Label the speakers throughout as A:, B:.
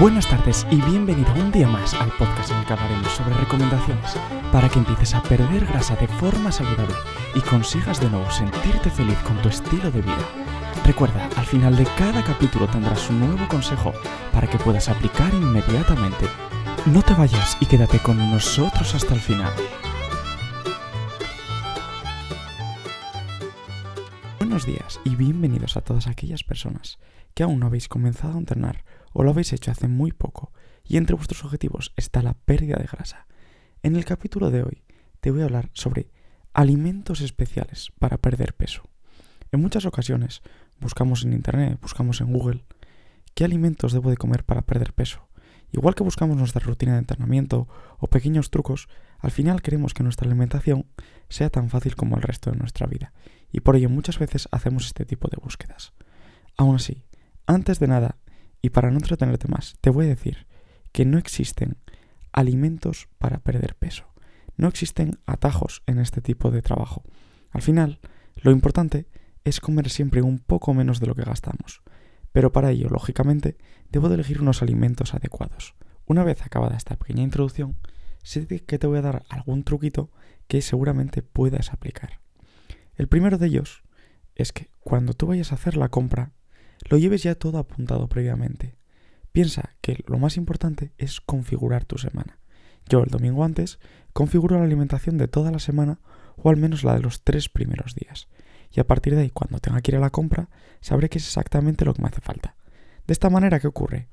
A: Buenas tardes y bienvenido un día más al podcast en el que hablaremos sobre recomendaciones para que empieces a perder grasa de forma saludable y consigas de nuevo sentirte feliz con tu estilo de vida. Recuerda, al final de cada capítulo tendrás un nuevo consejo para que puedas aplicar inmediatamente. No te vayas y quédate con nosotros hasta el final. Buenos días y bienvenidos a todas aquellas personas que aún no habéis comenzado a entrenar o lo habéis hecho hace muy poco y entre vuestros objetivos está la pérdida de grasa. En el capítulo de hoy te voy a hablar sobre alimentos especiales para perder peso. En muchas ocasiones buscamos en internet, buscamos en Google qué alimentos debo de comer para perder peso. Igual que buscamos nuestra rutina de entrenamiento o pequeños trucos, al final queremos que nuestra alimentación sea tan fácil como el resto de nuestra vida, y por ello muchas veces hacemos este tipo de búsquedas. Aún así, antes de nada, y para no entretenerte más, te voy a decir que no existen alimentos para perder peso. No existen atajos en este tipo de trabajo. Al final, lo importante es comer siempre un poco menos de lo que gastamos. Pero para ello, lógicamente, debo de elegir unos alimentos adecuados. Una vez acabada esta pequeña introducción, sé que te voy a dar algún truquito que seguramente puedas aplicar. El primero de ellos es que cuando tú vayas a hacer la compra, lo lleves ya todo apuntado previamente. Piensa que lo más importante es configurar tu semana. Yo el domingo antes configuro la alimentación de toda la semana o al menos la de los tres primeros días. Y a partir de ahí, cuando tenga que ir a la compra, sabré qué es exactamente lo que me hace falta. De esta manera, ¿qué ocurre?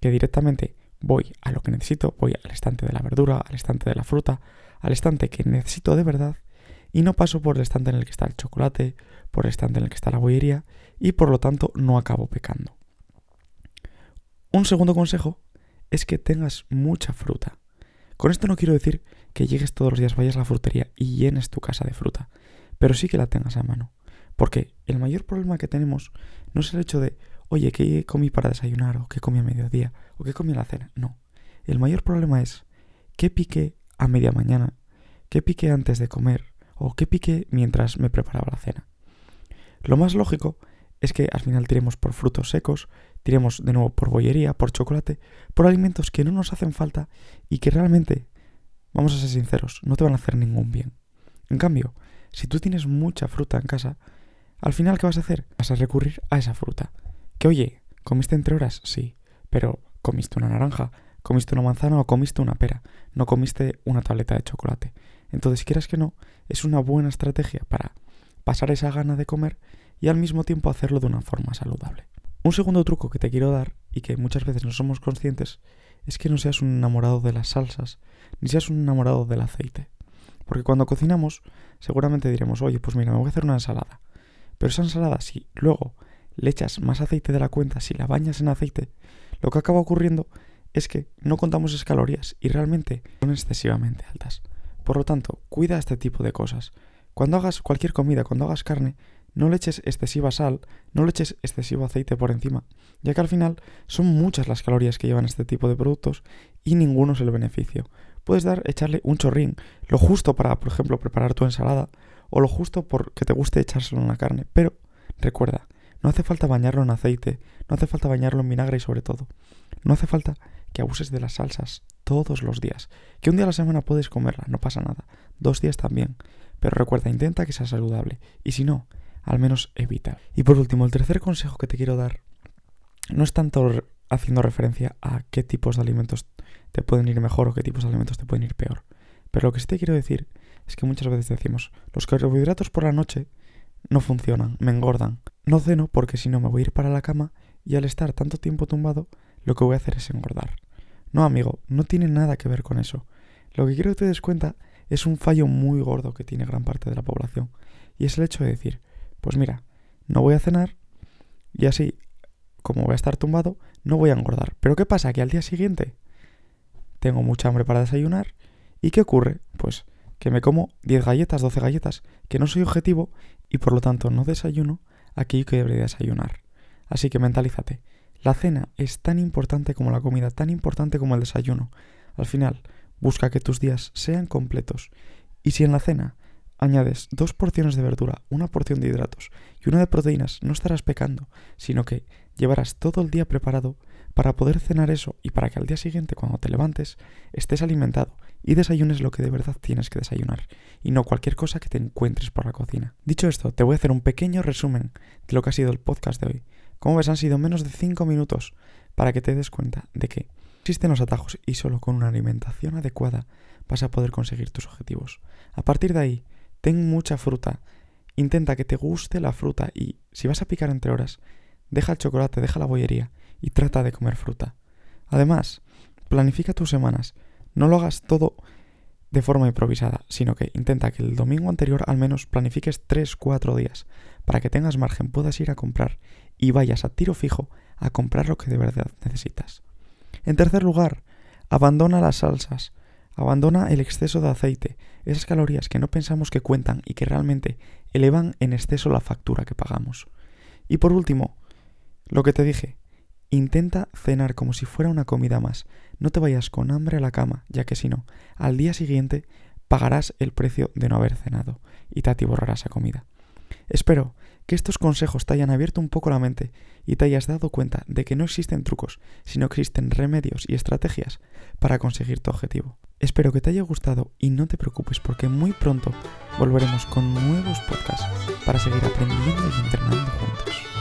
A: Que directamente voy a lo que necesito, voy al estante de la verdura, al estante de la fruta, al estante que necesito de verdad y no paso por el estante en el que está el chocolate, por el estante en el que está la bollería y por lo tanto no acabo pecando. Un segundo consejo es que tengas mucha fruta. Con esto no quiero decir que llegues todos los días, vayas a la frutería y llenes tu casa de fruta, pero sí que la tengas a mano. Porque el mayor problema que tenemos no es el hecho de, oye, ¿qué comí para desayunar? o qué comí a mediodía? o qué comí a la cena. No. El mayor problema es, ¿qué piqué a media mañana? ¿Qué piqué antes de comer? ¿O qué piqué mientras me preparaba la cena? Lo más lógico es que al final tiremos por frutos secos, tiremos de nuevo por bollería, por chocolate, por alimentos que no nos hacen falta y que realmente, vamos a ser sinceros, no te van a hacer ningún bien. En cambio, si tú tienes mucha fruta en casa, al final, ¿qué vas a hacer? Vas a recurrir a esa fruta. Que oye, ¿comiste entre horas? Sí, pero comiste una naranja, comiste una manzana o comiste una pera, no comiste una tableta de chocolate. Entonces, quieras que no, es una buena estrategia para pasar esa gana de comer y al mismo tiempo hacerlo de una forma saludable. Un segundo truco que te quiero dar y que muchas veces no somos conscientes es que no seas un enamorado de las salsas ni seas un enamorado del aceite. Porque cuando cocinamos seguramente diremos, oye, pues mira, me voy a hacer una ensalada. Pero esa ensalada, si luego le echas más aceite de la cuenta, si la bañas en aceite, lo que acaba ocurriendo es que no contamos esas calorías y realmente son excesivamente altas. Por lo tanto, cuida este tipo de cosas. Cuando hagas cualquier comida, cuando hagas carne, no le eches excesiva sal, no le eches excesivo aceite por encima, ya que al final son muchas las calorías que llevan este tipo de productos y ninguno es el beneficio. Puedes dar, echarle un chorrín, lo justo para, por ejemplo, preparar tu ensalada, o lo justo porque te guste echárselo en la carne, pero recuerda, no hace falta bañarlo en aceite, no hace falta bañarlo en vinagre y sobre todo, no hace falta que abuses de las salsas todos los días. Que un día a la semana puedes comerla, no pasa nada. Dos días también. Pero recuerda, intenta que sea saludable. Y si no, al menos evita. Y por último, el tercer consejo que te quiero dar no es tanto haciendo referencia a qué tipos de alimentos te pueden ir mejor o qué tipos de alimentos te pueden ir peor. Pero lo que sí te quiero decir es que muchas veces decimos, los carbohidratos por la noche no funcionan, me engordan. No ceno porque si no me voy a ir para la cama y al estar tanto tiempo tumbado, lo que voy a hacer es engordar. No, amigo, no tiene nada que ver con eso. Lo que quiero que te des cuenta es un fallo muy gordo que tiene gran parte de la población. Y es el hecho de decir, pues mira, no voy a cenar y así, como voy a estar tumbado, no voy a engordar. Pero ¿qué pasa? Que al día siguiente tengo mucha hambre para desayunar. ¿Y qué ocurre? Pues que me como 10 galletas, 12 galletas, que no soy objetivo y por lo tanto no desayuno aquí que debería desayunar. Así que mentalízate. La cena es tan importante como la comida, tan importante como el desayuno. Al final, busca que tus días sean completos. Y si en la cena añades dos porciones de verdura, una porción de hidratos y una de proteínas, no estarás pecando, sino que llevarás todo el día preparado para poder cenar eso y para que al día siguiente cuando te levantes estés alimentado y desayunes lo que de verdad tienes que desayunar y no cualquier cosa que te encuentres por la cocina. Dicho esto, te voy a hacer un pequeño resumen de lo que ha sido el podcast de hoy. Como ves, han sido menos de 5 minutos para que te des cuenta de que existen los atajos y solo con una alimentación adecuada vas a poder conseguir tus objetivos. A partir de ahí, ten mucha fruta. Intenta que te guste la fruta y si vas a picar entre horas, deja el chocolate, deja la bollería y trata de comer fruta. Además, planifica tus semanas. No lo hagas todo de forma improvisada, sino que intenta que el domingo anterior al menos planifiques 3-4 días para que tengas margen, puedas ir a comprar y vayas a tiro fijo a comprar lo que de verdad necesitas. En tercer lugar, abandona las salsas, abandona el exceso de aceite, esas calorías que no pensamos que cuentan y que realmente elevan en exceso la factura que pagamos. Y por último, lo que te dije, Intenta cenar como si fuera una comida más. No te vayas con hambre a la cama, ya que si no, al día siguiente pagarás el precio de no haber cenado y te atiborrarás a comida. Espero que estos consejos te hayan abierto un poco la mente y te hayas dado cuenta de que no existen trucos, sino existen remedios y estrategias para conseguir tu objetivo. Espero que te haya gustado y no te preocupes porque muy pronto volveremos con nuevos podcasts para seguir aprendiendo y entrenando juntos.